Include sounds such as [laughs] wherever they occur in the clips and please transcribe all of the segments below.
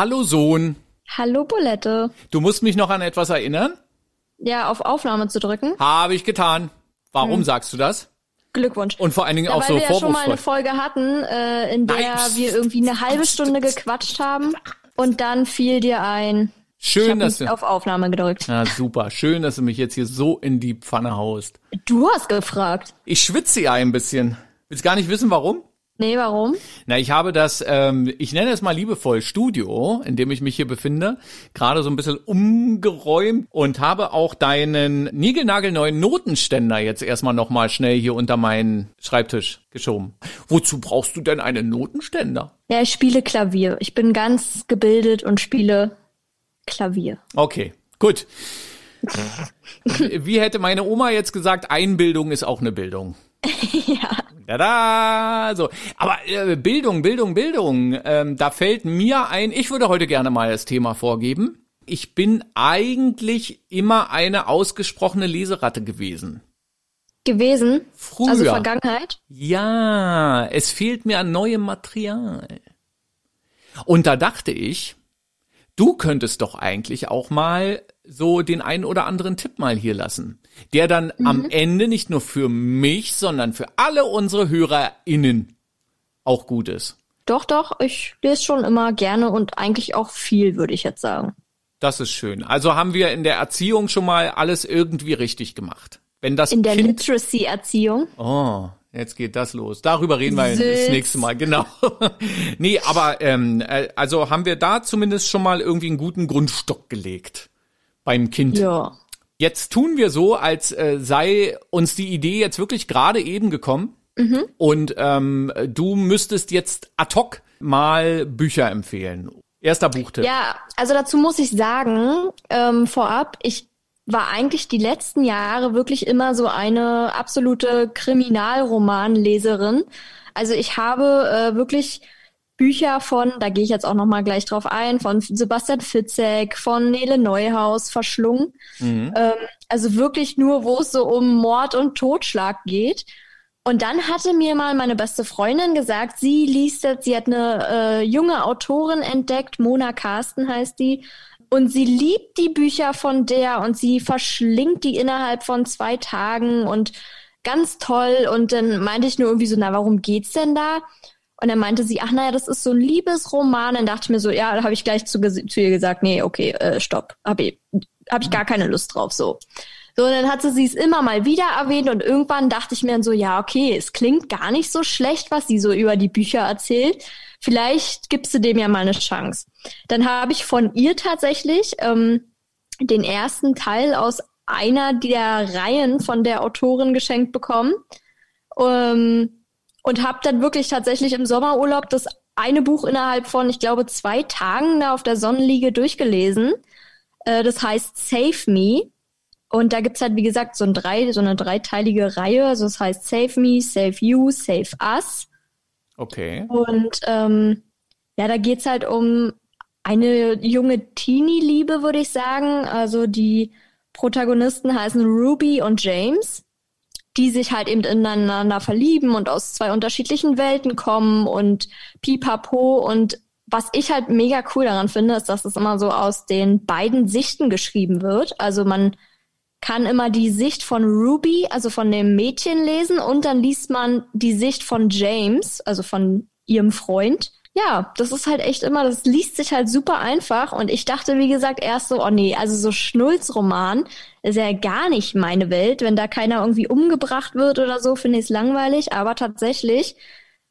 Hallo Sohn. Hallo Bulette. Du musst mich noch an etwas erinnern? Ja, auf Aufnahme zu drücken. Habe ich getan. Warum hm. sagst du das? Glückwunsch. Und vor allen Dingen ja, auch weil so wir ja schon mal vorwurfsvoll. eine Folge hatten, äh, in der Nein. wir irgendwie eine halbe Stunde gequatscht haben und dann fiel dir ein. Schön, dass du. auf Aufnahme gedrückt. Ja, super. Schön, dass du mich jetzt hier so in die Pfanne haust. Du hast gefragt. Ich schwitze ja ein bisschen. Willst gar nicht wissen, warum? Nee, warum? Na, ich habe das, ähm, ich nenne es mal liebevoll Studio, in dem ich mich hier befinde, gerade so ein bisschen umgeräumt und habe auch deinen niegelnagelneuen Notenständer jetzt erstmal nochmal schnell hier unter meinen Schreibtisch geschoben. Wozu brauchst du denn einen Notenständer? Ja, ich spiele Klavier. Ich bin ganz gebildet und spiele Klavier. Okay, gut. Wie hätte meine Oma jetzt gesagt, Einbildung ist auch eine Bildung. [laughs] ja. Tada! So, aber äh, Bildung, Bildung, Bildung. Ähm, da fällt mir ein. Ich würde heute gerne mal das Thema vorgeben. Ich bin eigentlich immer eine ausgesprochene Leseratte gewesen. Gewesen. Früher. Also Vergangenheit. Ja, es fehlt mir an neuem Material. Und da dachte ich, du könntest doch eigentlich auch mal so den einen oder anderen Tipp mal hier lassen, der dann Mhm. am Ende nicht nur für mich, sondern für alle unsere HörerInnen auch gut ist. Doch, doch, ich lese schon immer gerne und eigentlich auch viel, würde ich jetzt sagen. Das ist schön. Also haben wir in der Erziehung schon mal alles irgendwie richtig gemacht. Wenn das In der Literacy-Erziehung. Oh, jetzt geht das los. Darüber reden wir Sitz. das nächste Mal, genau. [laughs] nee, aber ähm, äh, also haben wir da zumindest schon mal irgendwie einen guten Grundstock gelegt beim Kind. Ja. Jetzt tun wir so, als äh, sei uns die Idee jetzt wirklich gerade eben gekommen. Mhm. Und ähm, du müsstest jetzt ad hoc mal Bücher empfehlen. Erster Buchtipp. Ja, also dazu muss ich sagen, ähm, vorab, ich war eigentlich die letzten Jahre wirklich immer so eine absolute Kriminalromanleserin. Also ich habe äh, wirklich Bücher von, da gehe ich jetzt auch noch mal gleich drauf ein, von Sebastian Fitzek, von Nele Neuhaus verschlungen. Mhm. Ähm, also wirklich nur, wo es so um Mord und Totschlag geht. Und dann hatte mir mal meine beste Freundin gesagt, sie liest jetzt, sie hat eine äh, junge Autorin entdeckt, Mona Carsten heißt die, und sie liebt die Bücher von der und sie verschlingt die innerhalb von zwei Tagen und ganz toll. Und dann meinte ich nur irgendwie so, na, warum geht's denn da? Und dann meinte sie, ach naja, das ist so ein Liebesroman. Dann dachte ich mir so, ja, da habe ich gleich zu, zu ihr gesagt, nee, okay, äh, stopp, habe ich, hab ich gar keine Lust drauf, so. So, und dann hatte sie es immer mal wieder erwähnt und irgendwann dachte ich mir dann so, ja, okay, es klingt gar nicht so schlecht, was sie so über die Bücher erzählt. Vielleicht gibst du dem ja mal eine Chance. Dann habe ich von ihr tatsächlich ähm, den ersten Teil aus einer der Reihen von der Autorin geschenkt bekommen. Ähm, und habe dann wirklich tatsächlich im Sommerurlaub das eine Buch innerhalb von, ich glaube, zwei Tagen da auf der Sonnenliege durchgelesen. Äh, das heißt Save Me. Und da gibt's halt, wie gesagt, so, ein drei, so eine dreiteilige Reihe. Also das heißt Save Me, Save You, Save Us. Okay. Und ähm, ja, da geht's halt um eine junge Teenie-Liebe, würde ich sagen. Also die Protagonisten heißen Ruby und James, die sich halt eben ineinander verlieben und aus zwei unterschiedlichen Welten kommen und pipapo. Und was ich halt mega cool daran finde, ist, dass es immer so aus den beiden Sichten geschrieben wird. Also man kann immer die Sicht von Ruby, also von dem Mädchen lesen und dann liest man die Sicht von James, also von ihrem Freund. Ja, das ist halt echt immer, das liest sich halt super einfach und ich dachte, wie gesagt, erst so, oh nee, also so Schnulzroman ist ja gar nicht meine Welt. Wenn da keiner irgendwie umgebracht wird oder so, finde ich es langweilig, aber tatsächlich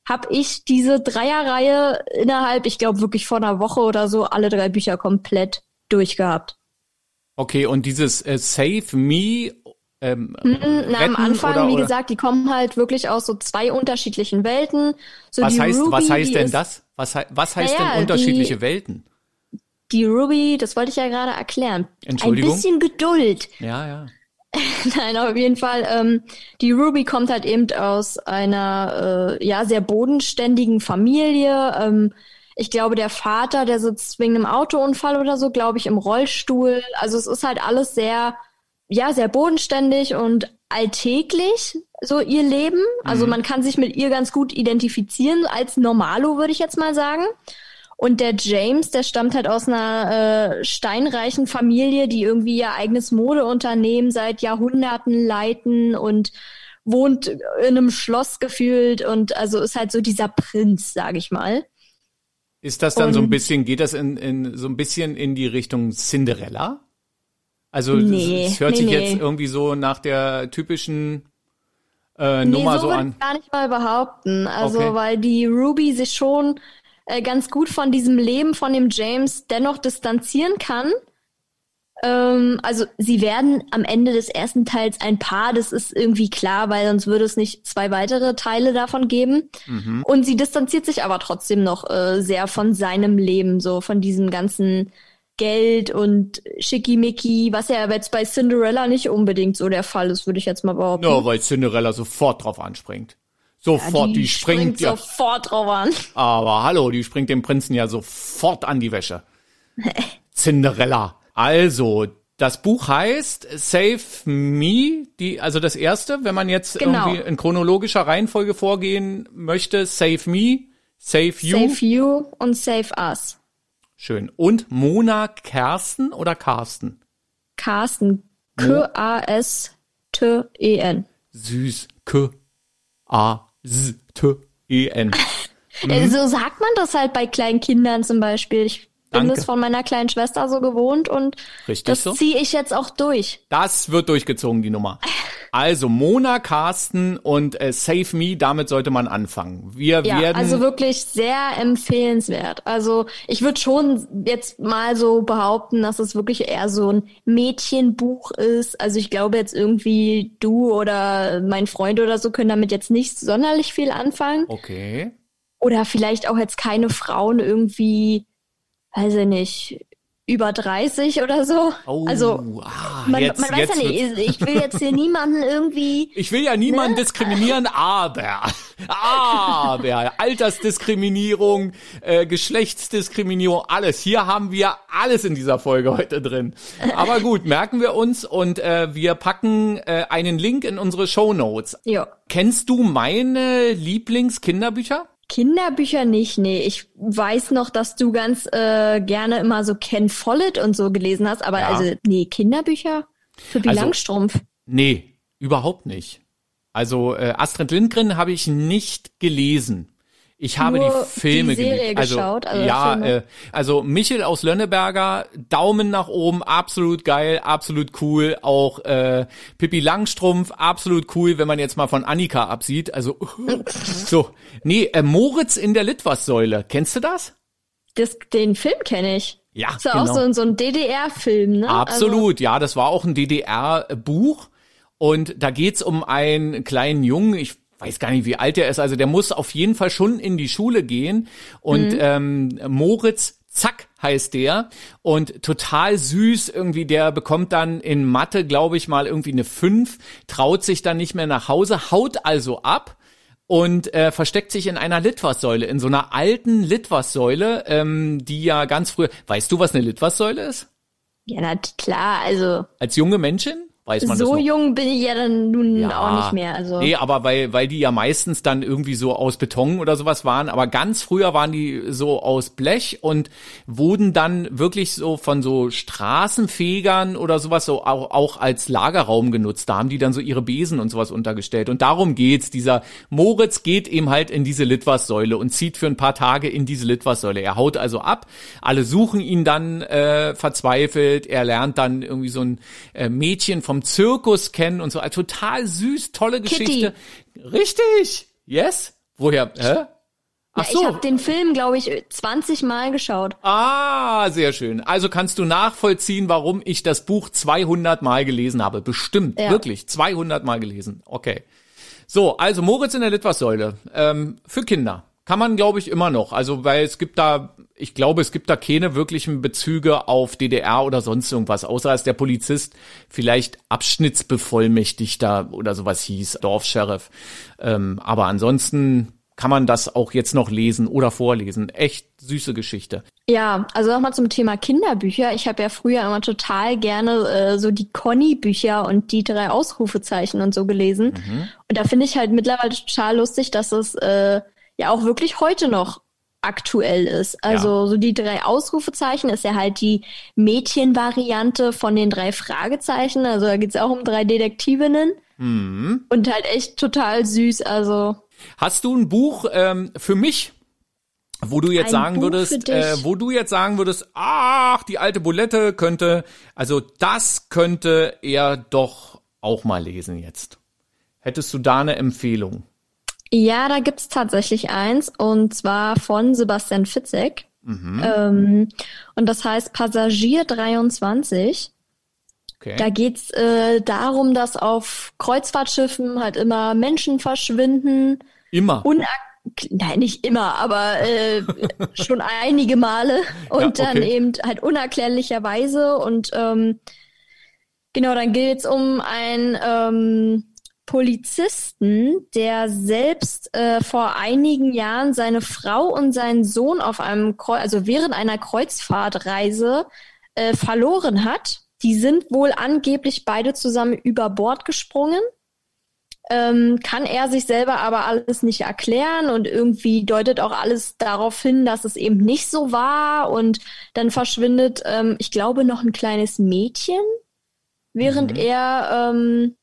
habe ich diese Dreierreihe innerhalb, ich glaube wirklich vor einer Woche oder so, alle drei Bücher komplett durchgehabt. Okay, und dieses äh, Save Me ähm, Mm, Na, am Anfang, oder, wie oder? gesagt, die kommen halt wirklich aus so zwei unterschiedlichen Welten. So was heißt, Ruby, was heißt denn ist, das? Was, was heißt Naja, denn unterschiedliche die- Welten? Die Ruby, das wollte ich ja gerade erklären. Ein Entschuldigung? bisschen Geduld. Ja, ja. [laughs] Nein, auf jeden Fall. Ähm, die Ruby kommt halt eben aus einer äh, ja sehr bodenständigen Familie. Ähm, ich glaube, der Vater, der sitzt wegen einem Autounfall oder so, glaube ich, im Rollstuhl. Also es ist halt alles sehr, ja, sehr bodenständig und alltäglich, so ihr Leben. Also Mhm. man kann sich mit ihr ganz gut identifizieren als Normalo, würde ich jetzt mal sagen. Und der James, der stammt halt aus einer äh, steinreichen Familie, die irgendwie ihr eigenes Modeunternehmen seit Jahrhunderten leiten und wohnt in einem Schloss gefühlt und also ist halt so dieser Prinz, sag ich mal. Ist das dann und, so ein bisschen, geht das in, in so ein bisschen in die Richtung Cinderella? Also nee, es hört nee, sich nee. jetzt irgendwie so nach der typischen äh, Nummer so, so an. Ich gar nicht mal behaupten. Also okay. weil die Ruby sich schon äh, ganz gut von diesem Leben von dem James dennoch distanzieren kann. Ähm, also sie werden am Ende des ersten Teils ein Paar, das ist irgendwie klar, weil sonst würde es nicht zwei weitere Teile davon geben. Mhm. Und sie distanziert sich aber trotzdem noch äh, sehr von seinem Leben, so von diesem ganzen Geld und Schickimicki, was ja jetzt bei Cinderella nicht unbedingt so der Fall ist, würde ich jetzt mal behaupten. Ja, weil Cinderella sofort drauf anspringt. Sofort, ja, die, die, springt, springt ja. sofort drauf an. Aber hallo, die springt dem Prinzen ja sofort an die Wäsche. [laughs] Cinderella. Also, das Buch heißt Save Me, die, also das erste, wenn man jetzt genau. irgendwie in chronologischer Reihenfolge vorgehen möchte, Save Me, Save You. Save You und Save Us. Schön. Und Mona Kersten oder Carsten? Carsten. K-A-S-T-E-N. Süß. K-A. S-T-E-N. [laughs] Mhm. So sagt man das halt bei kleinen Kindern zum Beispiel. Ich bin Danke. das von meiner kleinen Schwester so gewohnt und Richtig das so? ziehe ich jetzt auch durch. Das wird durchgezogen, die Nummer. Also Mona, Carsten und äh, Save Me, damit sollte man anfangen. Wir ja, werden also wirklich sehr empfehlenswert. Also ich würde schon jetzt mal so behaupten, dass es wirklich eher so ein Mädchenbuch ist. Also ich glaube jetzt irgendwie du oder mein Freund oder so können damit jetzt nicht sonderlich viel anfangen. Okay. Oder vielleicht auch jetzt keine Frauen irgendwie, weiß ich nicht, über 30 oder so. Oh, also ah, man, jetzt, man weiß ja nicht, ich will jetzt hier niemanden irgendwie. [laughs] Ich will ja niemanden ne? diskriminieren, aber, aber Altersdiskriminierung, äh, Geschlechtsdiskriminierung, alles. Hier haben wir alles in dieser Folge heute drin. Aber gut, merken wir uns und äh, wir packen äh, einen Link in unsere Show Notes. Ja. Kennst du meine Lieblingskinderbücher? Kinderbücher nicht, nee. Ich weiß noch, dass du ganz äh, gerne immer so Ken Follett und so gelesen hast, aber ja. also, nee, Kinderbücher? Für also, Langstrumpf? Nee, überhaupt nicht. Also äh, Astrid Lindgren habe ich nicht gelesen. Ich habe die Filme die Serie also, geschaut. Also ja, äh, also Michel aus Lönneberger, Daumen nach oben, absolut geil, absolut cool. Auch äh, Pippi Langstrumpf, absolut cool, wenn man jetzt mal von Annika absieht. Also [laughs] so, nee, äh, Moritz in der Litwas-Säule, kennst du das? das den Film kenne ich. Ja, das ist genau. auch so, so ein DDR-Film, ne? Absolut, also, ja, das war auch ein DDR-Buch. Und da geht's um einen kleinen Jungen, ich weiß gar nicht, wie alt er ist. Also der muss auf jeden Fall schon in die Schule gehen. Und mhm. ähm, Moritz Zack heißt der und total süß irgendwie, der bekommt dann in Mathe, glaube ich mal, irgendwie eine 5, traut sich dann nicht mehr nach Hause, haut also ab und äh, versteckt sich in einer Litwassäule, in so einer alten Litwassäule, ähm, die ja ganz früher, weißt du, was eine Litwassäule ist? Ja, na klar, also. Als junge Menschen? Weiß man so das noch. jung bin ich ja dann nun ja, auch nicht mehr. Also. Nee, aber weil, weil die ja meistens dann irgendwie so aus Beton oder sowas waren, aber ganz früher waren die so aus Blech und wurden dann wirklich so von so Straßenfegern oder sowas so auch, auch als Lagerraum genutzt. Da haben die dann so ihre Besen und sowas untergestellt. Und darum geht's. Dieser Moritz geht eben halt in diese Litwassäule und zieht für ein paar Tage in diese Litwassäule. Er haut also ab. Alle suchen ihn dann äh, verzweifelt. Er lernt dann irgendwie so ein äh, Mädchen vom Zirkus kennen und so. Also total süß, tolle Geschichte. Kitty. Richtig. Yes. Woher? Hä? Ach so. ich habe den Film, glaube ich, 20 Mal geschaut. Ah, sehr schön. Also kannst du nachvollziehen, warum ich das Buch 200 Mal gelesen habe. Bestimmt, ja. wirklich 200 Mal gelesen. Okay. So, also Moritz in der Litwassäule ähm, für Kinder kann man, glaube ich, immer noch. Also, weil es gibt da, ich glaube, es gibt da keine wirklichen Bezüge auf DDR oder sonst irgendwas, außer als der Polizist vielleicht Abschnittsbevollmächtigter oder sowas hieß, Dorfsheriff. Ähm, aber ansonsten kann man das auch jetzt noch lesen oder vorlesen. Echt süße Geschichte. Ja, also nochmal zum Thema Kinderbücher. Ich habe ja früher immer total gerne äh, so die Conny-Bücher und die drei Ausrufezeichen und so gelesen. Mhm. Und da finde ich halt mittlerweile total lustig, dass es äh, ja auch wirklich heute noch aktuell ist. Also Ja. so die drei Ausrufezeichen ist ja halt die Mädchenvariante von den drei Fragezeichen. Also da geht's auch um drei Detektivinnen Mhm. und halt echt total süß. Also Hast du ein Buch ähm, für mich, wo du jetzt Ein sagen Buch würdest, äh, wo du jetzt sagen würdest, ach, die alte Bulette könnte, also das könnte er doch auch mal lesen jetzt. Hättest du da eine Empfehlung? Ja, da gibt's tatsächlich eins und zwar von Sebastian Fitzek. Ähm, und das heißt Passagier 23. Okay. Da geht's äh, darum, dass auf Kreuzfahrtschiffen halt immer Menschen verschwinden. Immer. Unak Nein, nicht immer, aber äh, [laughs] schon einige Male und Ja, dann okay. eben halt unerklärlicherweise und ähm, genau, dann geht's um einen ähm, Polizisten, der selbst äh, vor einigen Jahren seine Frau und seinen Sohn auf einem Kreu also während einer Kreuzfahrtreise äh, verloren hat. Die sind wohl angeblich beide zusammen über Bord gesprungen. Ähm, kann er sich selber aber alles nicht erklären und irgendwie deutet auch alles darauf hin, dass es eben nicht so war. Und dann verschwindet, ähm, ich glaube, noch ein kleines Mädchen, während er ähm,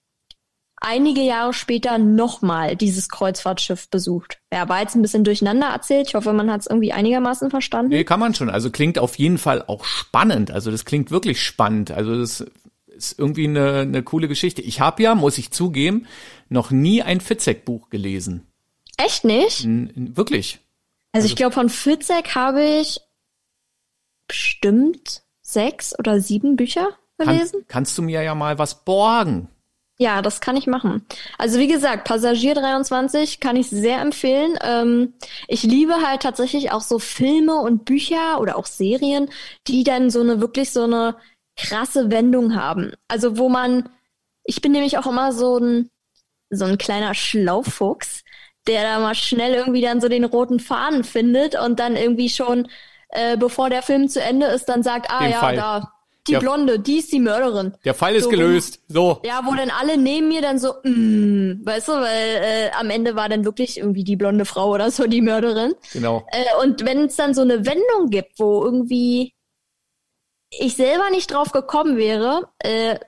einige Jahre später nochmal dieses Kreuzfahrtschiff besucht. Ja, war jetzt ein bisschen durcheinander erzählt. Ich hoffe, man hat es irgendwie einigermaßen verstanden. Nee, kann man schon. Also klingt auf jeden Fall auch spannend. Also das klingt wirklich spannend. Also das ist irgendwie eine, eine coole Geschichte. Ich habe ja, muss ich zugeben, noch nie ein Fitzek-Buch gelesen. Echt nicht? N wirklich. Also ich glaube, von Fitzek habe ich bestimmt sechs oder sieben Bücher Kann, gelesen. kannst du mir ja mal was borgen? Ja, das kann ich machen. Also wie gesagt, Passagier 23 kann ich sehr empfehlen. Ähm, ich liebe halt tatsächlich auch so Filme und Bücher oder auch Serien, die dann so eine wirklich so eine krasse Wendung haben. Also wo man, ich bin nämlich auch immer so ein so ein kleiner Schlaufuchs, der da mal schnell irgendwie dann so den roten Faden findet und dann irgendwie schon, äh, bevor der Film zu Ende ist, dann sagt, ah Den ja, Fall. da, die Ja. Blonde, die ist die Mörderin. Der Fall ist So, gelöst. So. Ja, wo dann alle neben mir dann so, mm, weißt du, weil äh, am Ende war dann wirklich irgendwie die blonde Frau oder so die Mörderin. Genau. Äh, und wenn es dann so eine Wendung gibt, wo irgendwie ich selber nicht drauf gekommen wäre, äh,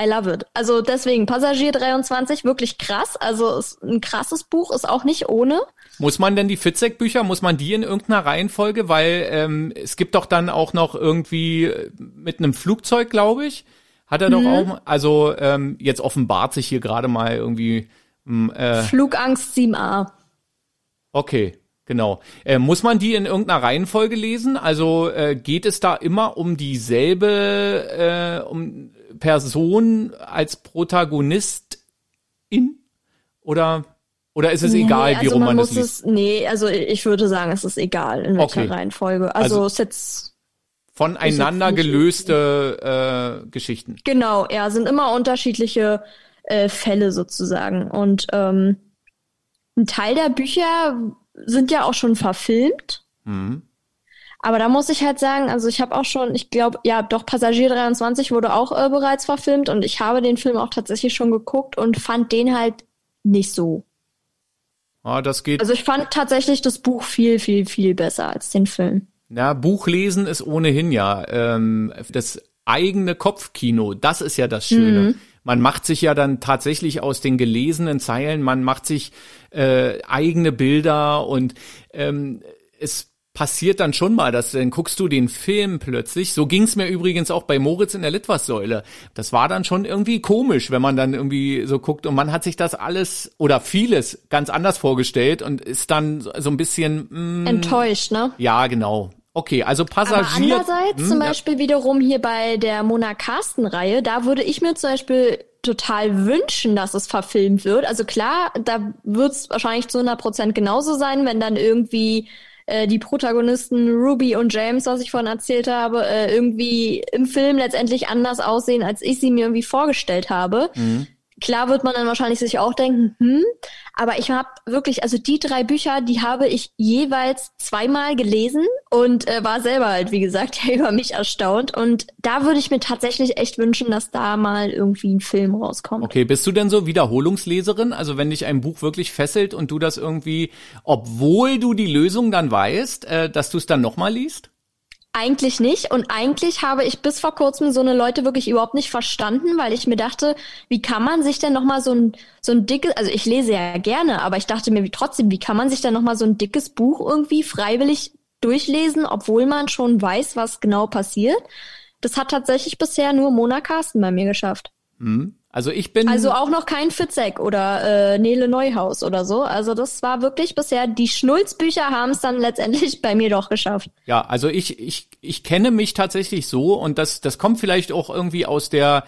I love it. Also deswegen, Passagier 23, wirklich krass. Also ist ein krasses Buch, ist auch nicht ohne. Muss man denn die Fitzek-Bücher, muss man die in irgendeiner Reihenfolge? Weil ähm, es gibt doch dann auch noch irgendwie äh, mit einem Flugzeug, glaube ich, hat er doch auch, also ähm, jetzt offenbart sich hier gerade mal irgendwie, m, äh, Flugangst 7a. okay, genau. Äh, muss man die in irgendeiner Reihenfolge lesen? Also äh, geht es da immer um dieselbe, äh, um Person als Protagonistin? Oder, oder ist es egal, wie also rum man man es liest? es, nee, also ich würde sagen, es ist egal, in welcher Okay. Reihenfolge. Also, Also- ist jetzt Voneinander gelöste äh, Geschichten. Genau, ja, sind immer unterschiedliche äh, Fälle sozusagen. Und ähm, ein Teil der Bücher sind ja auch schon verfilmt. Mhm. Aber da muss ich halt sagen, also ich habe auch schon, ich glaube, ja, doch Passagier 23 wurde auch äh, bereits verfilmt und ich habe den Film auch tatsächlich schon geguckt und fand den halt nicht so. Ah, das geht. Also ich fand tatsächlich das Buch viel, viel, viel besser als den Film. Na, Buchlesen ist ohnehin ja ähm, das eigene Kopfkino. Das ist ja das Schöne. Man macht sich ja dann tatsächlich aus den gelesenen Zeilen, man macht sich äh, eigene Bilder und ähm, es passiert dann schon mal, dass dann guckst du den Film plötzlich. So ging's mir übrigens auch bei Moritz in der Litwassäule. Das war dann schon irgendwie komisch, wenn man dann irgendwie so guckt und man hat sich das alles oder vieles ganz anders vorgestellt und ist dann so ein bisschen mh, Enttäuscht, ne? ja, genau. Okay, also Aber Passagier. andererseits Hm, zum ja. Beispiel wiederum hier bei der Mona Carsten-Reihe, da würde ich mir zum Beispiel total wünschen, dass es verfilmt wird. Also klar, da wird es wahrscheinlich zu 100% genauso sein, wenn dann irgendwie äh, die Protagonisten Ruby und James, was ich vorhin erzählt habe, äh, irgendwie im Film letztendlich anders aussehen, als ich sie mir irgendwie vorgestellt habe. Mhm. Klar wird man dann wahrscheinlich sich auch denken, hm, aber ich habe wirklich, also die drei Bücher, die habe ich jeweils zweimal gelesen und äh, war selber halt, wie gesagt, [laughs] ja über mich erstaunt. Und da würde ich mir tatsächlich echt wünschen, dass da mal irgendwie ein Film rauskommt. Okay, bist du denn so Wiederholungsleserin? Also wenn dich ein Buch wirklich fesselt und du das irgendwie, obwohl du die Lösung dann weißt, äh, dass du es dann nochmal liest? Eigentlich nicht. Und eigentlich habe ich bis vor kurzem so eine Leute wirklich überhaupt nicht verstanden, weil ich mir dachte, wie kann man sich denn nochmal so ein, so ein dickes, also ich lese ja gerne, aber ich dachte mir wie trotzdem, wie kann man sich denn nochmal so ein dickes Buch irgendwie freiwillig durchlesen, obwohl man schon weiß, was genau passiert? Das hat tatsächlich bisher nur Mona Carsten bei mir geschafft. Hm. Also ich bin. Also auch noch kein Fitzek oder äh, Nele Neuhaus oder so. Also das war wirklich bisher, die Schnulzbücher haben es dann letztendlich [laughs] bei mir doch geschafft. Ja, also ich, ich, ich kenne mich tatsächlich so und das, das kommt vielleicht auch irgendwie aus der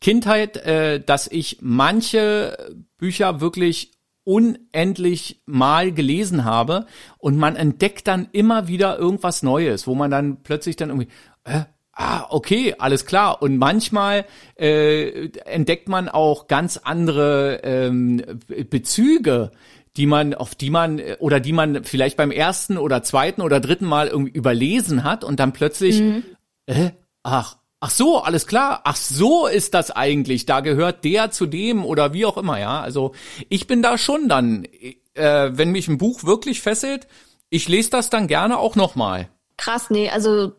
Kindheit, äh, dass ich manche Bücher wirklich unendlich mal gelesen habe und man entdeckt dann immer wieder irgendwas Neues, wo man dann plötzlich dann irgendwie, äh, ah, okay, alles klar. Und manchmal äh, entdeckt man auch ganz andere ähm, Bezüge die man, auf die man, oder die man vielleicht beim ersten oder zweiten oder dritten Mal irgendwie überlesen hat und dann plötzlich, mhm. äh, ach, ach so, alles klar, ach so ist das eigentlich, da gehört der zu dem oder wie auch immer, ja. Also ich bin da schon dann, äh, wenn mich ein Buch wirklich fesselt, ich lese das dann gerne auch nochmal. Krass, nee, also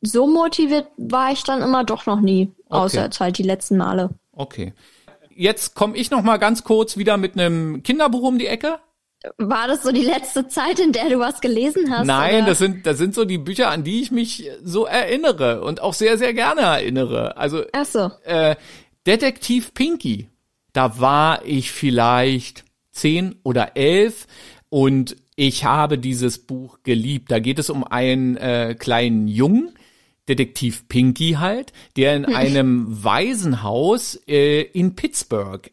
so motiviert war ich dann immer doch noch nie, außer okay. jetzt halt die letzten Male. Okay. Jetzt komme ich noch mal ganz kurz wieder mit einem Kinderbuch um die Ecke. War das so die letzte Zeit, in der du was gelesen hast? Nein, oder? das sind das sind so die Bücher, an die ich mich so erinnere und auch sehr sehr gerne erinnere. Also Ach so. äh, Detektiv Pinky. Da war ich vielleicht zehn oder elf und ich habe dieses Buch geliebt. Da geht es um einen äh, kleinen Jungen, Detektiv Pinky halt, der in einem Waisenhaus äh, in Pittsburgh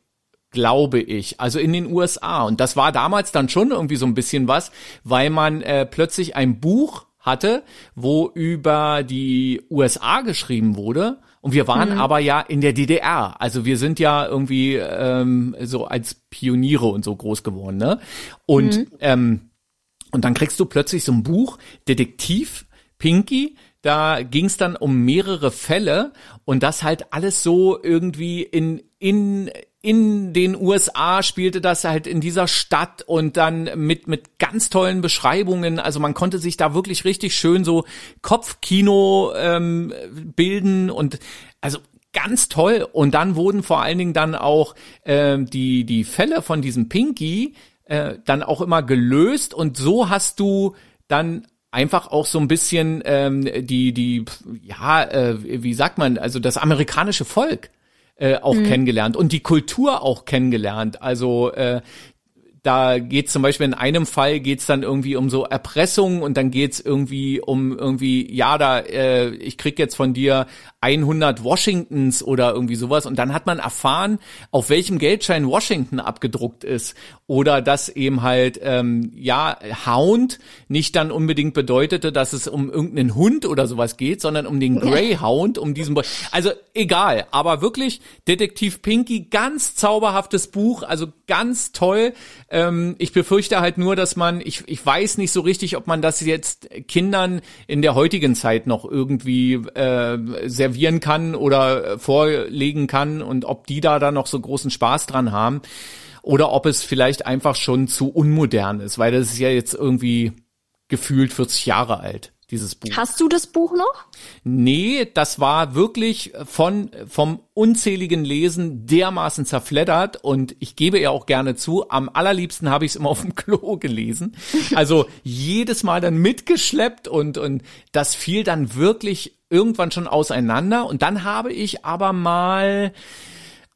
glaube ich, also in den USA. Und das war damals dann schon irgendwie so ein bisschen was, weil man äh, plötzlich ein Buch hatte, wo über die USA geschrieben wurde. Und wir waren mhm. aber ja in der DDR. Also wir sind ja irgendwie ähm, so als Pioniere und so groß geworden. Ne? Und, mhm. ähm, und dann kriegst du plötzlich so ein Buch, Detektiv Pinky, da ging es dann um mehrere Fälle und das halt alles so irgendwie in in in den USA spielte das halt in dieser Stadt und dann mit mit ganz tollen Beschreibungen. Also man konnte sich da wirklich richtig schön so Kopfkino ähm, bilden und also ganz toll. Und dann wurden vor allen Dingen dann auch ähm, die die Fälle von diesem Pinky äh, dann auch immer gelöst und so hast du dann einfach auch so ein bisschen ähm, die, die, ja, äh, wie sagt man, also das amerikanische Volk äh, auch mhm. kennengelernt und die Kultur auch kennengelernt. Also äh, da geht's zum Beispiel in einem Fall geht's dann irgendwie um so Erpressung und dann geht's irgendwie um irgendwie ja da äh, ich krieg jetzt von dir 100 Washingtons oder irgendwie sowas und dann hat man erfahren auf welchem Geldschein Washington abgedruckt ist oder dass eben halt ähm, ja Hound nicht dann unbedingt bedeutete dass es um irgendeinen Hund oder sowas geht sondern um den Greyhound um diesen Bo also egal aber wirklich Detektiv Pinky ganz zauberhaftes Buch also ganz toll ähm, ich befürchte halt nur, dass man, ich, ich weiß nicht so richtig, ob man das jetzt Kindern in der heutigen Zeit noch irgendwie äh, servieren kann oder vorlegen kann und ob die da dann noch so großen Spaß dran haben oder ob es vielleicht einfach schon zu unmodern ist, weil das ist ja jetzt irgendwie gefühlt 40 Jahre alt dieses Buch. Hast du das Buch noch? Nee, das war wirklich von, vom unzähligen Lesen dermaßen zerfleddert und ich gebe ja auch gerne zu, am allerliebsten habe ich es immer auf dem [laughs] Klo gelesen. Also jedes Mal dann mitgeschleppt und, und das fiel dann wirklich irgendwann schon auseinander und dann habe ich aber mal,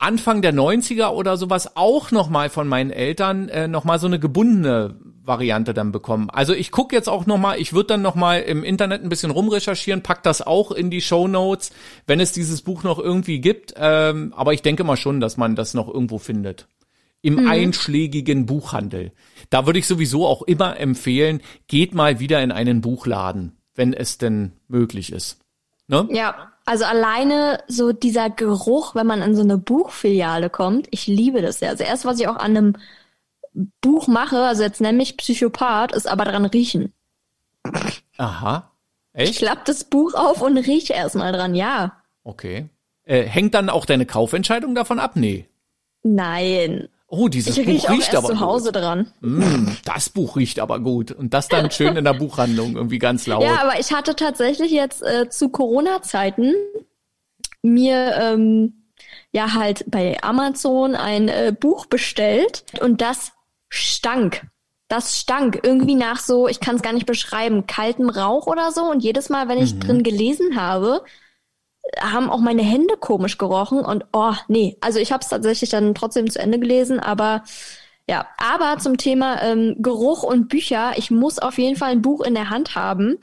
Anfang der 90er oder sowas auch noch mal von meinen Eltern äh, noch mal so eine gebundene Variante dann bekommen. Also ich gucke jetzt auch noch mal, ich würde dann noch mal im Internet ein bisschen rumrecherchieren, pack das auch in die Show Notes, wenn es dieses Buch noch irgendwie gibt. Ähm, aber ich denke mal schon, dass man das noch irgendwo findet. Im hm. einschlägigen Buchhandel. Da würde ich sowieso auch immer empfehlen, geht mal wieder in einen Buchladen, wenn es denn möglich ist. Ne? Ja, Also alleine so dieser Geruch, wenn man in so eine Buchfiliale kommt, ich liebe das ja. Also erst, was ich auch an einem Buch mache, also jetzt nenne ich Psychopath, ist aber dran riechen. Aha. Echt? Ich klappe das Buch auf und rieche erstmal dran, ja. Okay. Äh, hängt dann auch deine Kaufentscheidung davon ab? Nee. Nein. Oh, dieses ich Buch riecht aber zu Hause gut. dran. Mm, das Buch riecht aber gut und das dann schön in der [laughs] Buchhandlung irgendwie ganz laut. Ja, aber ich hatte tatsächlich jetzt äh, zu Corona-Zeiten mir ähm, ja halt bei Amazon ein äh, Buch bestellt und das stank. Das stank irgendwie nach so, ich kann es gar nicht beschreiben, kaltem Rauch oder so. Und jedes Mal, wenn ich mhm. drin gelesen habe, haben auch meine Hände komisch gerochen und oh, nee, also ich habe es tatsächlich dann trotzdem zu Ende gelesen, aber ja, aber zum Thema ähm, Geruch und Bücher, ich muss auf jeden Fall ein Buch in der Hand haben,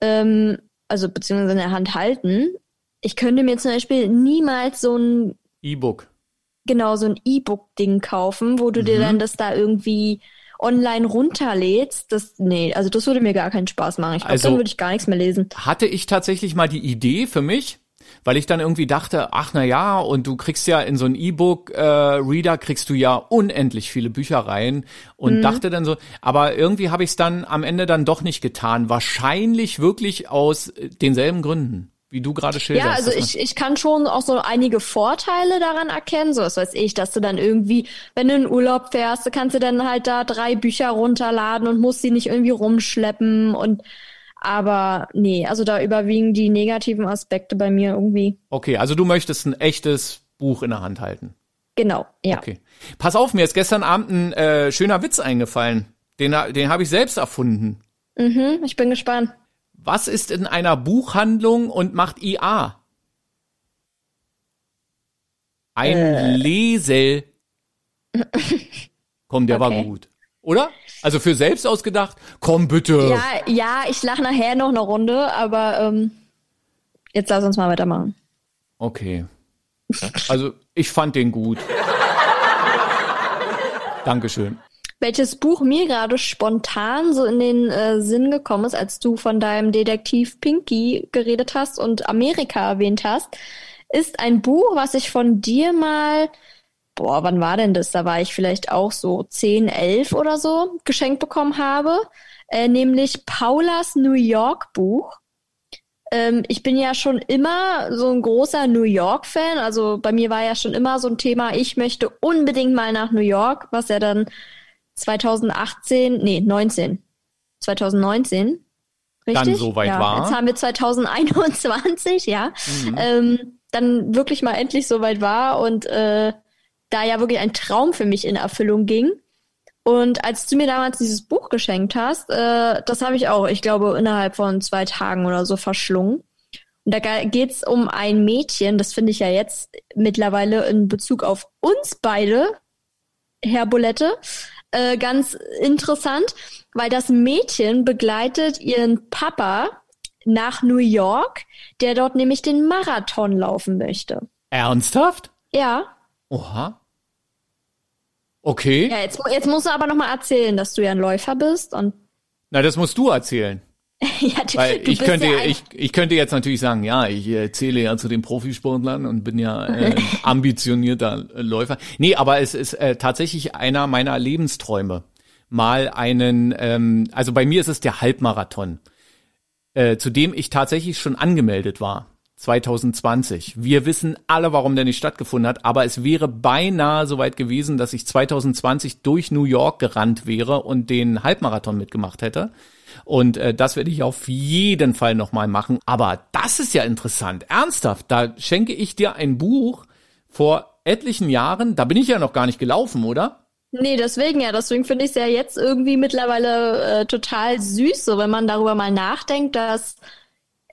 ähm, also beziehungsweise in der Hand halten. Ich könnte mir zum Beispiel niemals so ein E-Book. Genau, so ein E-Book-Ding kaufen, wo du mhm. dir dann das da irgendwie online runterlädst, das, nee, also das würde mir gar keinen Spaß machen. Ich glaube, also, dann würde ich gar nichts mehr lesen. Hatte ich tatsächlich mal die Idee für mich, weil ich dann irgendwie dachte, ach na ja, und du kriegst ja in so ein E-Book-Reader äh, kriegst du ja unendlich viele Bücher rein und mhm. dachte dann so, aber irgendwie habe ich es dann am Ende dann doch nicht getan. Wahrscheinlich wirklich aus denselben Gründen wie du gerade schilderst. Ja, also ich, ich kann schon auch so einige Vorteile daran erkennen, so was weiß ich, dass du dann irgendwie, wenn du in Urlaub fährst, kannst du dann halt da drei Bücher runterladen und musst sie nicht irgendwie rumschleppen und aber nee, also da überwiegen die negativen Aspekte bei mir irgendwie. Okay, also du möchtest ein echtes Buch in der Hand halten. Genau, ja. Okay. Pass auf, mir ist gestern Abend ein äh, schöner Witz eingefallen. Den, den habe ich selbst erfunden. Mhm, ich bin gespannt. Was ist in einer Buchhandlung und macht IA? Ein äh. Lesel. Komm, der okay. war gut. Oder? Also für selbst ausgedacht? Komm bitte. Ja, ja, ich lache nachher noch eine Runde, aber ähm, jetzt lass uns mal weitermachen. Okay. Also ich fand den gut. Dankeschön welches Buch mir gerade spontan so in den äh, Sinn gekommen ist, als du von deinem Detektiv Pinky geredet hast und Amerika erwähnt hast, ist ein Buch, was ich von dir mal, boah, wann war denn das? Da war ich vielleicht auch so 10, 11 oder so, geschenkt bekommen habe, äh, nämlich Paulas New York Buch ähm, ich bin ja schon immer so ein großer New York-Fan. Also bei mir war ja schon immer so ein Thema, ich möchte unbedingt mal nach New York, was ja dann 2018, nee, 19. 2019. Richtig? Dann soweit ja. war. Jetzt haben wir 2021, [laughs] ja. Mhm. Ähm, dann wirklich mal endlich soweit war und äh, da ja wirklich ein Traum für mich in Erfüllung ging. Und als du mir damals dieses Buch geschenkt hast, äh, das habe ich auch, ich glaube, innerhalb von zwei Tagen oder so verschlungen. Und da geht's um ein Mädchen, das finde ich ja jetzt mittlerweile in Bezug auf uns beide, Herr Bulette, äh, ganz interessant, weil das Mädchen begleitet ihren Papa nach New York, der dort nämlich den Marathon laufen möchte. Ernsthaft? Ja. Oha. Okay. Ja, jetzt, jetzt musst du aber noch mal erzählen, dass du ja ein Läufer bist und. Na, das musst du erzählen. [laughs] ja, du, Weil ich könnte, ja ich, ich könnte jetzt natürlich sagen, ja, ich äh, zähle ja zu den Profisportlern und bin ja äh, [laughs] ambitionierter Läufer. Nee, aber es ist äh, tatsächlich einer meiner Lebensträume. Mal einen, ähm, also bei mir ist es der Halbmarathon, äh, zu dem ich tatsächlich schon angemeldet war. 2020. Wir wissen alle, warum der nicht stattgefunden hat, aber es wäre beinahe soweit gewesen, dass ich 2020 durch New York gerannt wäre und den Halbmarathon mitgemacht hätte. Und äh, das werde ich auf jeden Fall nochmal machen. Aber das ist ja interessant. Ernsthaft, da schenke ich dir ein Buch vor etlichen Jahren. Da bin ich ja noch gar nicht gelaufen, oder? Nee, deswegen ja. Deswegen finde ich es ja jetzt irgendwie mittlerweile äh, total süß, so wenn man darüber mal nachdenkt, dass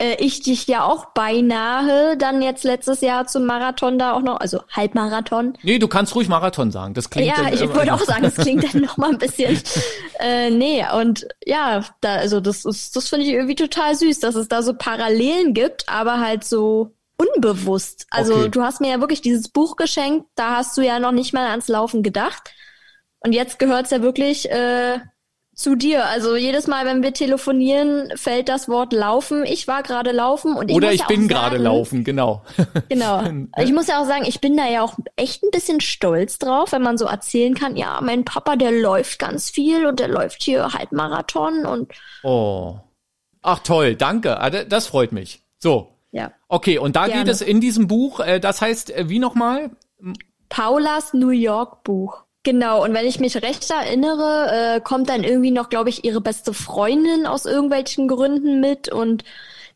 äh, ich dich ja auch beinahe dann jetzt letztes Jahr zum Marathon da auch noch, also Halbmarathon. Nee, du kannst ruhig Marathon sagen. Das klingt Ja, ich wollte auch sagen, das [laughs] klingt dann noch mal ein bisschen äh, nee, und ja, da also das ist das finde ich irgendwie total süß, dass es da so Parallelen gibt, aber halt so unbewusst. Also okay. du hast mir ja wirklich dieses Buch geschenkt, da hast du ja noch nicht mal ans Laufen gedacht. Und jetzt gehört's ja wirklich äh, zu dir. Also jedes Mal, wenn wir telefonieren, fällt das Wort laufen. Ich war gerade laufen und ich Oder ich ja bin gerade laufen, genau. Genau. [laughs] Ich muss ja auch sagen, ich bin da ja auch echt ein bisschen stolz drauf, wenn man so erzählen kann, ja, mein Papa, der läuft ganz viel und der läuft hier Halbmarathon und. Oh. Ach toll, danke. Ah, das freut mich. So. Ja. Okay, und da Gerne. geht es in diesem Buch, äh, das heißt, äh, wie nochmal? Paulas New York Buch. Genau, und wenn ich mich recht erinnere, äh, kommt dann irgendwie noch, glaube ich, ihre beste Freundin aus irgendwelchen Gründen mit und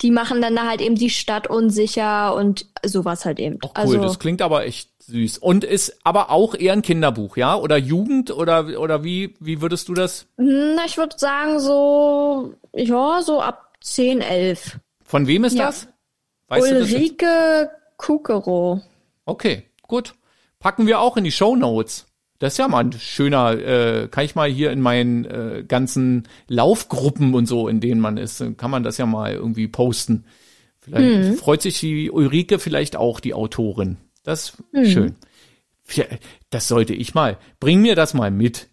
die machen dann da halt eben die Stadt unsicher und sowas halt eben. Oh, cool, also, das klingt aber echt süß. Und ist aber auch eher ein Kinderbuch, ja? Oder Jugend oder, oder wie, wie würdest du das? Na, ich würde sagen so, ja, so ab 10, 11. Von wem ist ja. das? Weißt Ulrike Kukero. Okay, gut. Packen wir auch in die Show Notes. Das ist ja mal ein schöner, äh, kann ich mal hier in meinen äh, ganzen Laufgruppen und so, in denen man ist, kann man das ja mal irgendwie posten. Vielleicht hm. freut sich die Ulrike vielleicht auch, die Autorin. Das ist hm. schön. Das sollte ich mal. Bring mir das mal mit.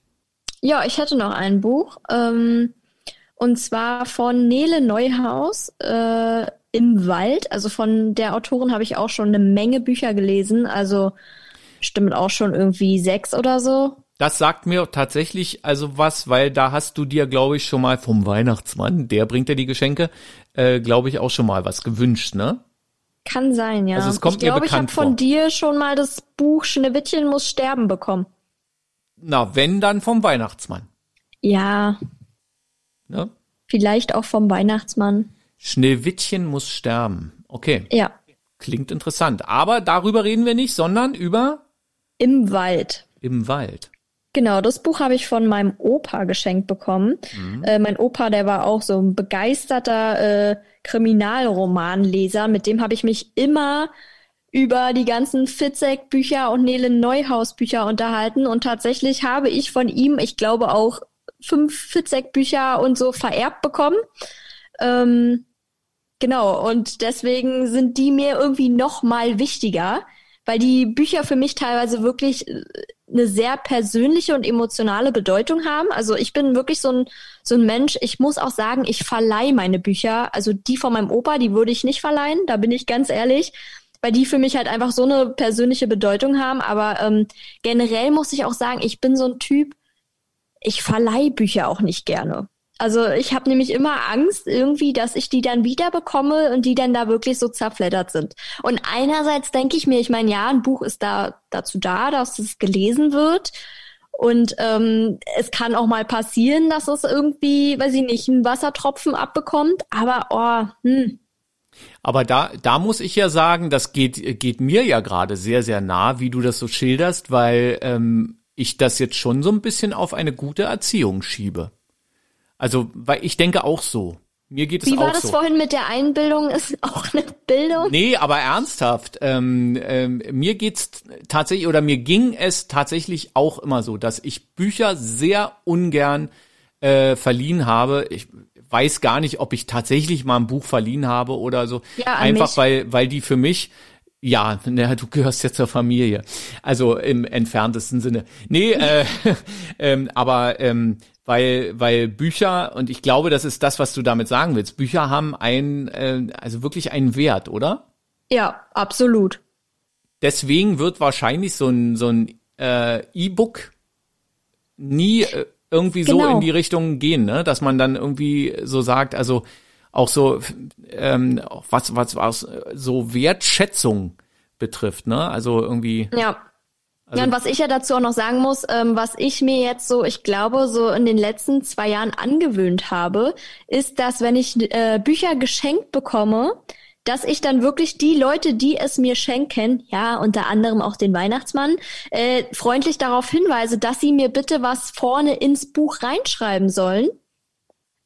Ja, ich hätte noch ein Buch. Ähm, und zwar von Nele Neuhaus, äh, Im Wald. Also von der Autorin habe ich auch schon eine Menge Bücher gelesen. Also bestimmt auch schon irgendwie sechs oder so. Das sagt mir tatsächlich also was, weil da hast du dir, glaube ich, schon mal vom Weihnachtsmann, der bringt dir die Geschenke, äh, glaube ich, auch schon mal was gewünscht, ne? Kann sein, ja. Also es kommt ich glaube, ich habe von dir schon mal das Buch Schneewittchen muss sterben bekommen. Na, wenn dann vom Weihnachtsmann. Ja. Ne? Vielleicht auch vom Weihnachtsmann. Schneewittchen muss sterben. Okay. Ja. Klingt interessant. Aber darüber reden wir nicht, sondern über im Wald. Im Wald. Genau, das Buch habe ich von meinem Opa geschenkt bekommen. Mhm. Äh, mein Opa, der war auch so ein begeisterter äh, Kriminalromanleser. Mit dem habe ich mich immer über die ganzen Fitzek-Bücher und Nele Neuhaus-Bücher unterhalten. Und tatsächlich habe ich von ihm, ich glaube auch fünf Fitzek-Bücher und so vererbt bekommen. Ähm, genau, und deswegen sind die mir irgendwie noch mal wichtiger weil die Bücher für mich teilweise wirklich äh, eine sehr persönliche und emotionale Bedeutung haben. Also ich bin wirklich so ein, so ein Mensch, ich muss auch sagen, ich verleihe meine Bücher, also die von meinem Opa, die würde ich nicht verleihen, da bin ich ganz ehrlich, weil die für mich halt einfach so eine persönliche Bedeutung haben. Aber ähm, generell muss ich auch sagen, ich bin so ein Typ, ich verleihe Bücher auch nicht gerne. Also ich habe nämlich immer Angst irgendwie, dass ich die dann wieder bekomme und die dann da wirklich so zerfleddert sind. Und einerseits denke ich mir, ich meine, ja, ein Buch ist da dazu da, dass es gelesen wird. Und ähm, es kann auch mal passieren, dass es irgendwie, weiß ich nicht, einen Wassertropfen abbekommt. Aber oh, hm. Aber da, da muss ich ja sagen, das geht, geht mir ja gerade sehr, sehr nah, wie du das so schilderst, weil ähm, ich das jetzt schon so ein bisschen auf eine gute Erziehung schiebe. Also, weil ich denke auch so. Mir geht es Wie auch so. Wie war das vorhin mit der Einbildung? Ist auch eine Bildung? Nee, aber ernsthaft. Ähm, ähm, mir geht's tatsächlich oder mir ging es tatsächlich auch immer so, dass ich Bücher sehr ungern äh, verliehen habe. Ich weiß gar nicht, ob ich tatsächlich mal ein Buch verliehen habe oder so. Ja, Einfach mich. weil weil die für mich ja, na, du gehörst ja zur Familie. Also im entferntesten Sinne. Nee, äh, [laughs] ähm, aber ähm, weil, weil Bücher, und ich glaube, das ist das, was du damit sagen willst, Bücher haben ein, äh, also wirklich einen Wert, oder? Ja, absolut. Deswegen wird wahrscheinlich so ein, so ein äh, E-Book nie äh, irgendwie genau. so in die Richtung gehen, ne? Dass man dann irgendwie so sagt, also auch so ähm, was was was so Wertschätzung betrifft, ne? Also irgendwie. Ja. Also ja, und was ich ja dazu auch noch sagen muss, ähm, was ich mir jetzt so, ich glaube, so in den letzten zwei Jahren angewöhnt habe, ist, dass wenn ich äh, Bücher geschenkt bekomme, dass ich dann wirklich die Leute, die es mir schenken, ja, unter anderem auch den Weihnachtsmann, äh, freundlich darauf hinweise, dass sie mir bitte was vorne ins Buch reinschreiben sollen.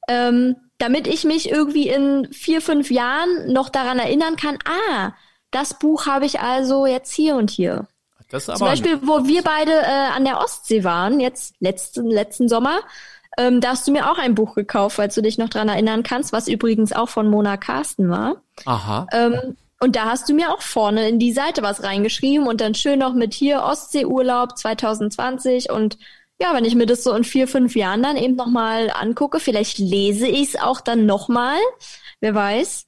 Ähm, damit ich mich irgendwie in vier, fünf Jahren noch daran erinnern kann, ah, das Buch habe ich also jetzt hier und hier. Das aber Zum Beispiel, wo wir beide äh, an der Ostsee waren, jetzt letzten, letzten Sommer, ähm, da hast du mir auch ein Buch gekauft, falls du dich noch dran erinnern kannst, was übrigens auch von Mona Carsten war. Aha. Ähm, und da hast du mir auch vorne in die Seite was reingeschrieben und dann schön noch mit hier Ostseeurlaub 2020 und ja, wenn ich mir das so in vier, fünf Jahren dann eben nochmal angucke, vielleicht lese ich es auch dann nochmal. Wer weiß.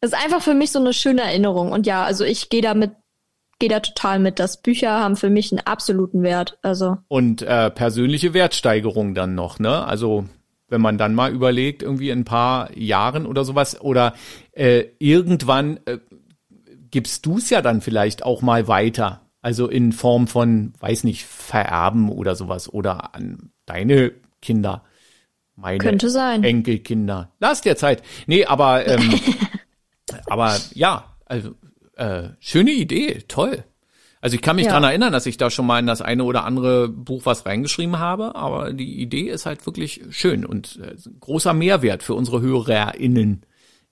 Das ist einfach für mich so eine schöne Erinnerung. Und ja, also ich gehe damit gehe da total mit. dass Bücher haben für mich einen absoluten Wert. Also und äh, persönliche Wertsteigerung dann noch, ne? Also wenn man dann mal überlegt, irgendwie in ein paar Jahren oder sowas oder äh, irgendwann äh, gibst du es ja dann vielleicht auch mal weiter. Also in Form von, weiß nicht, vererben oder sowas oder an deine Kinder. Meine Könnte sein. Enkelkinder. Lass dir Zeit. Nee, aber ähm, [laughs] aber ja, also äh, schöne Idee, toll. Also ich kann mich ja. dran erinnern, dass ich da schon mal in das eine oder andere Buch was reingeschrieben habe, aber die Idee ist halt wirklich schön und äh, großer Mehrwert für unsere HörerInnen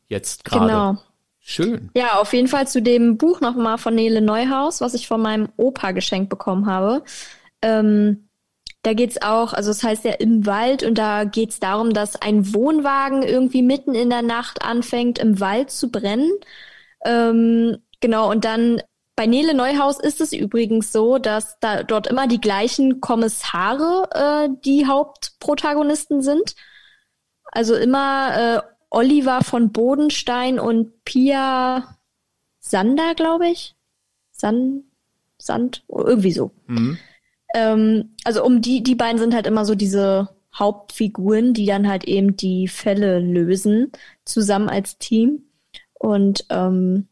jetzt gerade. Genau. Schön. Ja, auf jeden Fall zu dem Buch nochmal von Nele Neuhaus, was ich von meinem Opa geschenkt bekommen habe. Ähm, da geht's auch, also es das heißt ja im Wald und da geht's darum, dass ein Wohnwagen irgendwie mitten in der Nacht anfängt, im Wald zu brennen. Ähm, genau, und dann bei Nele Neuhaus ist es übrigens so, dass da dort immer die gleichen Kommissare äh, die Hauptprotagonisten sind. Also immer äh, Oliver von Bodenstein und Pia Sander, glaube ich. San, Sand, irgendwie so. Mhm. Ähm, also um die, die beiden sind halt immer so diese Hauptfiguren, die dann halt eben die Fälle lösen, zusammen als Team. Und ähm,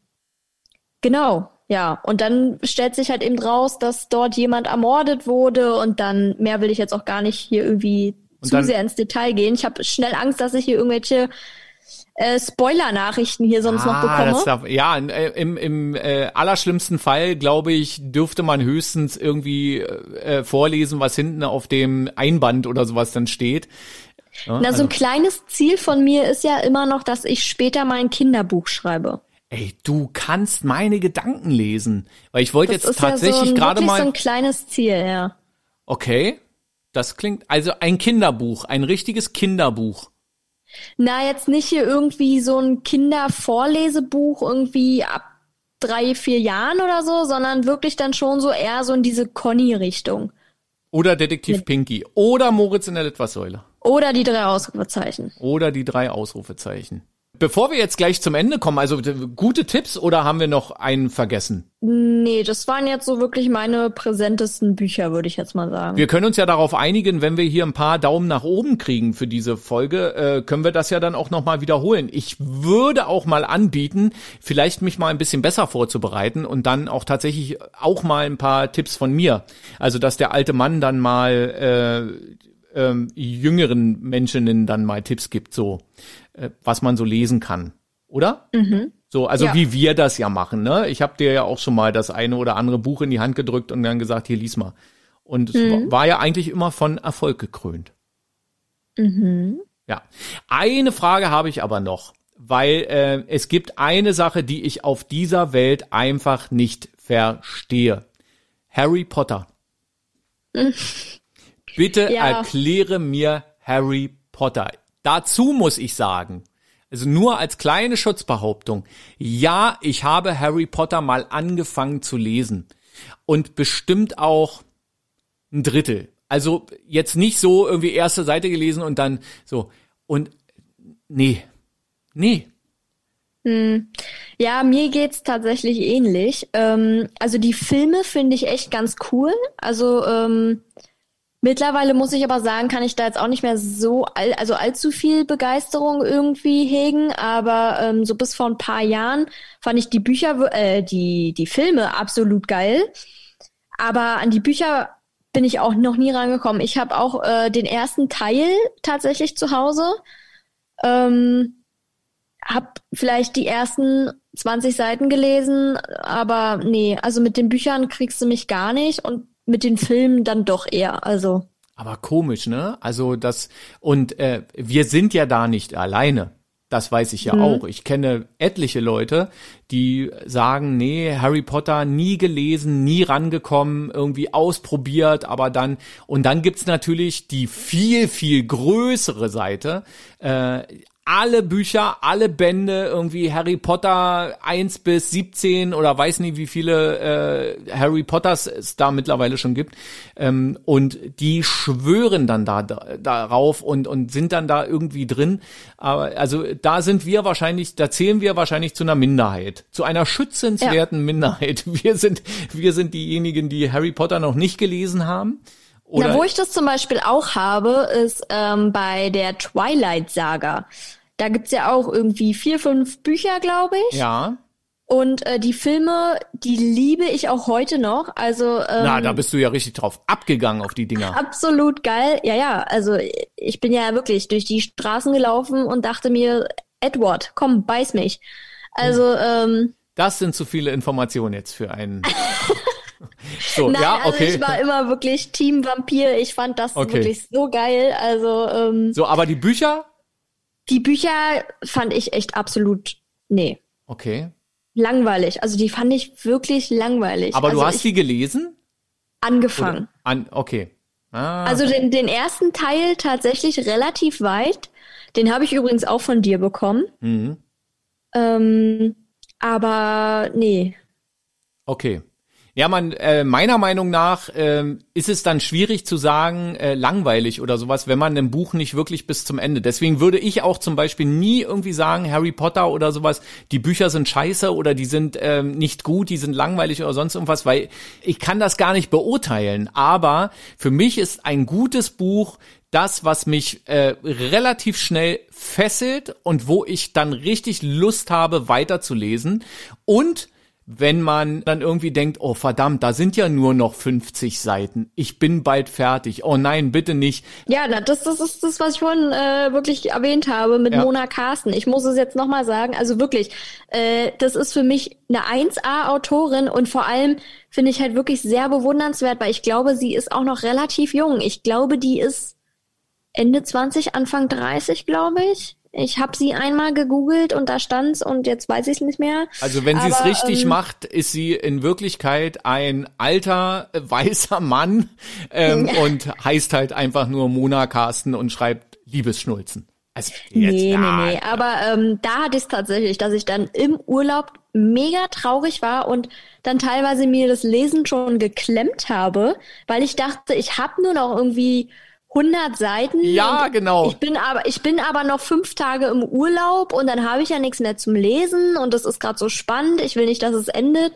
genau, ja, und dann stellt sich halt eben raus, dass dort jemand ermordet wurde und dann mehr will ich jetzt auch gar nicht hier irgendwie und zu sehr ins Detail gehen. Ich habe schnell Angst, dass ich hier irgendwelche äh, Spoiler-Nachrichten hier sonst ah, noch bekomme. Darf, ja, äh, im, im äh, allerschlimmsten Fall, glaube ich, dürfte man höchstens irgendwie äh, vorlesen, was hinten auf dem Einband oder sowas dann steht. Ja, Na, so ein also kleines Ziel von mir ist ja immer noch, dass ich später mal ein Kinderbuch schreibe. Ey, du kannst meine Gedanken lesen, weil ich wollte jetzt tatsächlich ja so gerade mal so ein kleines Ziel, ja. Okay, das klingt also ein Kinderbuch, ein richtiges Kinderbuch. Na, jetzt nicht hier irgendwie so ein Kindervorlesebuch irgendwie ab drei, vier Jahren oder so, sondern wirklich dann schon so eher so in diese Conny-Richtung. Oder Detektiv Mit. Pinky. Oder Moritz in der Litfaßsäule. Oder die drei Ausrufezeichen. Oder die drei Ausrufezeichen. Bevor wir jetzt gleich zum Ende kommen, also gute Tipps oder haben wir noch einen vergessen? Nee, das waren jetzt so wirklich meine präsentesten Bücher, würde ich jetzt mal sagen. Wir können uns ja darauf einigen, wenn wir hier ein paar Daumen nach oben kriegen für diese Folge, äh, können wir das ja dann auch nochmal wiederholen. Ich würde auch mal anbieten, vielleicht mich mal ein bisschen besser vorzubereiten und dann auch tatsächlich auch mal ein paar Tipps von mir. Also, dass der alte Mann dann mal äh, ähm, jüngeren Menschen dann mal Tipps gibt, so äh, was man so lesen kann, oder? Mhm. So, also ja. wie wir das ja machen, ne? Ich habe dir ja auch schon mal das eine oder andere Buch in die Hand gedrückt und dann gesagt, hier lies mal. Und mhm. es war ja eigentlich immer von Erfolg gekrönt. Mhm. Ja. Eine Frage habe ich aber noch, weil äh, es gibt eine Sache, die ich auf dieser Welt einfach nicht verstehe. Harry Potter. Bitte ja. erkläre mir Harry Potter. Dazu muss ich sagen, also nur als kleine Schutzbehauptung, ja, ich habe Harry Potter mal angefangen zu lesen und bestimmt auch ein Drittel. Also jetzt nicht so irgendwie erste Seite gelesen und dann so und nee, nee. Hm. Ja, mir geht's tatsächlich ähnlich. Ähm, also die Filme finde ich echt ganz cool. Also ähm, Mittlerweile muss ich aber sagen, kann ich da jetzt auch nicht mehr so, all, also allzu viel Begeisterung irgendwie hegen, aber ähm, so bis vor ein paar Jahren fand ich die Bücher, äh, die, die Filme absolut geil. Aber an die Bücher bin ich auch noch nie rangekommen. Ich habe auch äh, den ersten Teil tatsächlich zu Hause. Ähm, hab vielleicht die ersten 20 Seiten gelesen, aber nee, also mit den Büchern kriegst du mich gar nicht und mit den Filmen dann doch eher. Also. Aber komisch, ne? Also das und äh, wir sind ja da nicht alleine. Das weiß ich ja mhm. auch. Ich kenne etliche Leute, die sagen, nee, Harry Potter nie gelesen, nie rangekommen, irgendwie ausprobiert, aber dann, und dann gibt's natürlich die viel, viel größere Seite, äh, alle Bücher, alle Bände, irgendwie Harry Potter 1 bis 17 oder weiß nicht, wie viele äh, Harry Potters es da mittlerweile schon gibt. Ähm, und die schwören dann da, da darauf und, und sind dann da irgendwie drin. Aber also da sind wir wahrscheinlich, da zählen wir wahrscheinlich zu einer Minderheit, zu einer schützenswerten ja. Minderheit. [laughs] Wir sind, wir sind diejenigen, die Harry Potter noch nicht gelesen haben. Oder Na, wo ich das zum Beispiel auch habe, ist ähm, bei der Twilight Saga. Da gibt's ja auch irgendwie vier, fünf Bücher, glaube ich. Ja. Und äh, die Filme, die liebe ich auch heute noch. Also ähm, na, da bist du ja richtig drauf abgegangen auf die Dinger. Absolut geil. Ja, ja. Also ich bin ja wirklich durch die Straßen gelaufen und dachte mir, Edward, komm, beiß mich. Also ähm, das sind zu viele Informationen jetzt für einen. [laughs] [laughs] so, Nein, ja, okay. Also ich war immer wirklich Team Vampir. Ich fand das okay. wirklich so geil. Also ähm, so, aber die Bücher die Bücher fand ich echt absolut, nee. Okay. Langweilig. Also die fand ich wirklich langweilig. Aber also du hast die gelesen? Angefangen. An, okay. Ah. Also den, den ersten Teil tatsächlich relativ weit. Den habe ich übrigens auch von dir bekommen. Mhm. Ähm, aber nee. Okay. Ja, man, äh, meiner Meinung nach äh, ist es dann schwierig zu sagen, äh, langweilig oder sowas, wenn man ein Buch nicht wirklich bis zum Ende. Deswegen würde ich auch zum Beispiel nie irgendwie sagen, Harry Potter oder sowas, die Bücher sind scheiße oder die sind äh, nicht gut, die sind langweilig oder sonst irgendwas, weil ich kann das gar nicht beurteilen. Aber für mich ist ein gutes Buch das, was mich äh, relativ schnell fesselt und wo ich dann richtig Lust habe, weiterzulesen. Und wenn man dann irgendwie denkt, oh verdammt, da sind ja nur noch 50 Seiten. Ich bin bald fertig. Oh nein, bitte nicht. Ja, das, das ist das, was ich vorhin äh, wirklich erwähnt habe mit ja. Mona Carsten. Ich muss es jetzt nochmal sagen. Also wirklich, äh, das ist für mich eine 1A-Autorin und vor allem finde ich halt wirklich sehr bewundernswert, weil ich glaube, sie ist auch noch relativ jung. Ich glaube, die ist Ende 20, Anfang 30, glaube ich. Ich habe sie einmal gegoogelt und da stand's und jetzt weiß ich es nicht mehr. Also wenn sie es richtig ähm, macht, ist sie in Wirklichkeit ein alter äh, weißer Mann ähm, und heißt halt einfach nur Mona Carsten und schreibt Liebesschnulzen. Also jetzt, nee, ja, nee, nee. Aber ähm, da hatte ich es tatsächlich, dass ich dann im Urlaub mega traurig war und dann teilweise mir das Lesen schon geklemmt habe, weil ich dachte, ich habe nur noch irgendwie 100 Seiten. Ja, genau. Ich bin aber, ich bin aber noch fünf Tage im Urlaub und dann habe ich ja nichts mehr zum Lesen und das ist gerade so spannend. Ich will nicht, dass es endet.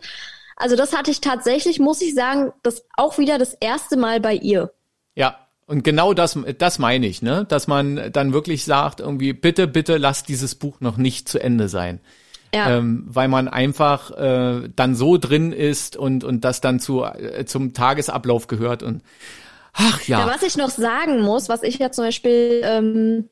Also das hatte ich tatsächlich, muss ich sagen, das auch wieder das erste Mal bei ihr. Ja, und genau das, das meine ich, ne? Dass man dann wirklich sagt, irgendwie, bitte, bitte lass dieses Buch noch nicht zu Ende sein. Ja. Ähm, weil man einfach äh, dann so drin ist und, und das dann zu, äh, zum Tagesablauf gehört. Und Ach ja. ja. Was ich noch sagen muss, was ich ja zum Beispiel ähm,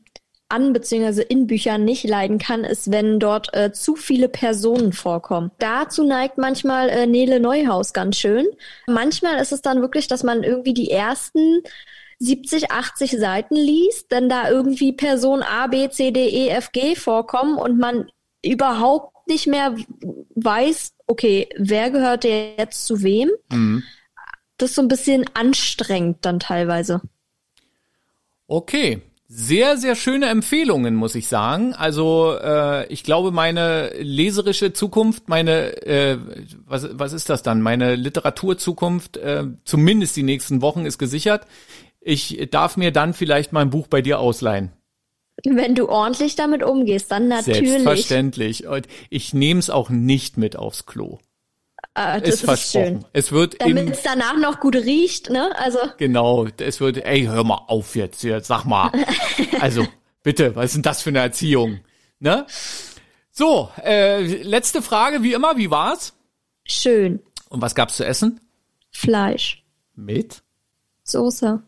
an beziehungsweise in Büchern nicht leiden kann, ist, wenn dort äh, zu viele Personen vorkommen. Dazu neigt manchmal äh, Nele Neuhaus ganz schön. Manchmal ist es dann wirklich, dass man irgendwie die ersten 70, 80 Seiten liest, dann da irgendwie Person A, B, C, D, E, F, G vorkommen und man überhaupt nicht mehr weiß, okay, wer gehört jetzt zu wem? Mhm das ist so ein bisschen anstrengend dann teilweise. Okay. Sehr, sehr schöne Empfehlungen, muss ich sagen. Also äh, ich glaube, meine leserische Zukunft, meine, äh, was, was ist das dann? Meine Literaturzukunft, äh, zumindest die nächsten Wochen, ist gesichert. Ich darf mir dann vielleicht mal ein Buch bei dir ausleihen. Wenn du ordentlich damit umgehst, dann natürlich. Selbstverständlich. Und ich nehme es auch nicht mit aufs Klo. Äh, das ist, ist versprochen. Schön. Es wird Damit es danach noch gut riecht, ne? Also. Genau, es wird, ey, hör mal auf jetzt, jetzt sag mal. [laughs] also, bitte, was ist denn das für eine Erziehung? Ne? So, äh, letzte Frage, wie immer, wie war's? Schön. Und was gab's zu essen? Fleisch. Mit? Soße.